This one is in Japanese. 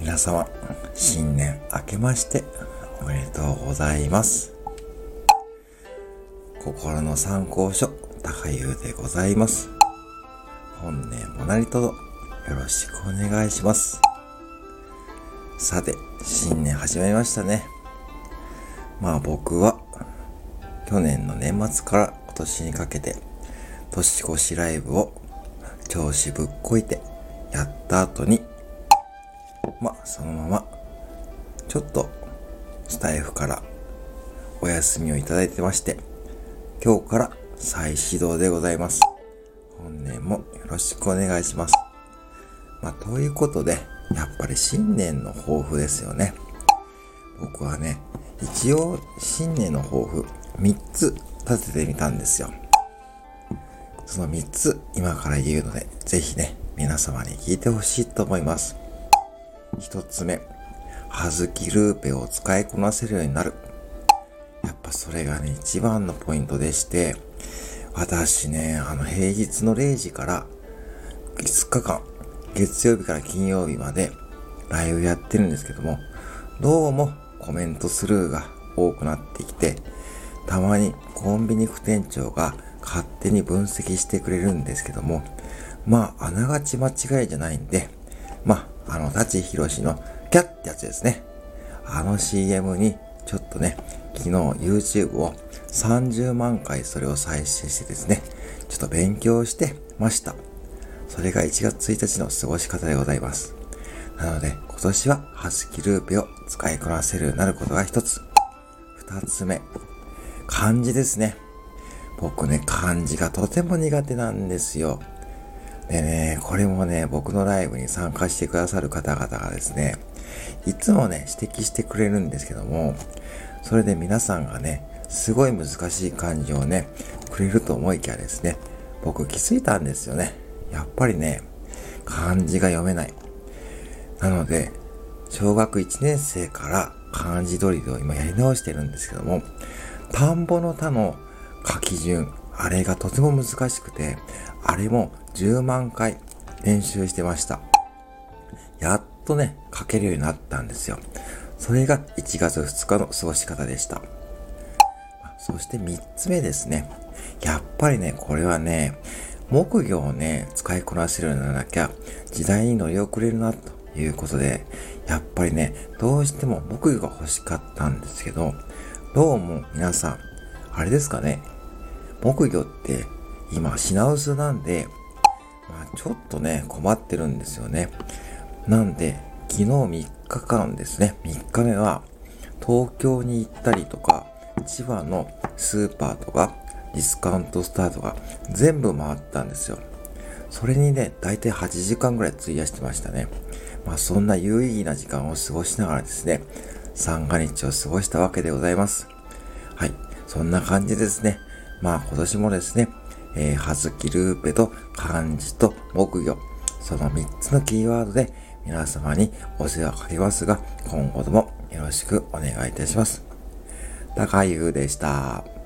皆様、新年明けましておめでとうございます。心の参考書、高優でございます。本年も何とぞよろしくお願いします。さて、新年始まりましたね。まあ僕は、去年の年末から今年にかけて、年越しライブを調子ぶっこいてやった後に、まそのまま、ちょっとスタイフからお休みをいただいてまして、今日から再始動でございます。本年もよろしくお願いします。まあ、ということで、やっぱり新年の抱負ですよね。僕はね、一応新年の抱負3つ立ててみたんですよ。その3つ今から言うので、ぜひね、皆様に聞いてほしいと思います。1つ目、はずきルーペを使いこなせるようになる。やっぱそれがね、一番のポイントでして、私ね、あの平日の0時から5日間、月曜日から金曜日までライブやってるんですけども、どうもコメントスルーが多くなってきて、たまにコンビニ副店長が勝手に分析してくれるんですけども、まあ、あながち間違いじゃないんで、まあ、あの、舘ひろしのキャッってやつですね。あの CM に、ちょっとね、昨日 YouTube を30万回それを再生してですね、ちょっと勉強してました。それが1月1日の過ごし方でございます。なので、今年はハスキルーペを使いこなせるようになることが一つ。二つ目、漢字ですね。僕ね、漢字がとても苦手なんですよ。でね、これもね、僕のライブに参加してくださる方々がですね、いつもね、指摘してくれるんですけども、それで皆さんがね、すごい難しい漢字をね、くれると思いきやですね、僕気づいたんですよね。やっぱりね、漢字が読めない。なので、小学1年生から漢字ドリルを今やり直してるんですけども、田んぼの田の書き順、あれがとても難しくて、あれも10万回練習してました。やっとね、書けるようになったんですよ。それが1月2日の過ごし方でした。そして3つ目ですね。やっぱりね、これはね、木魚をね、使いこなせるようにならなきゃ、時代に乗り遅れるな、ということで、やっぱりね、どうしても木魚が欲しかったんですけど、どうも皆さん、あれですかね、木魚って今品薄なんで、まあ、ちょっとね、困ってるんですよね。なんで、昨日3日間ですね、3日目は、東京に行ったりとか、千葉のスーパーとか、ディスカウントスタートが全部回ったんですよ。それにね、だいたい8時間ぐらい費やしてましたね。まあそんな有意義な時間を過ごしながらですね、三が日を過ごしたわけでございます。はい。そんな感じですね。まあ今年もですね、えー、はずきルーペと漢字と木魚、その3つのキーワードで皆様にお世話をかけますが、今後ともよろしくお願いいたします。高優でした。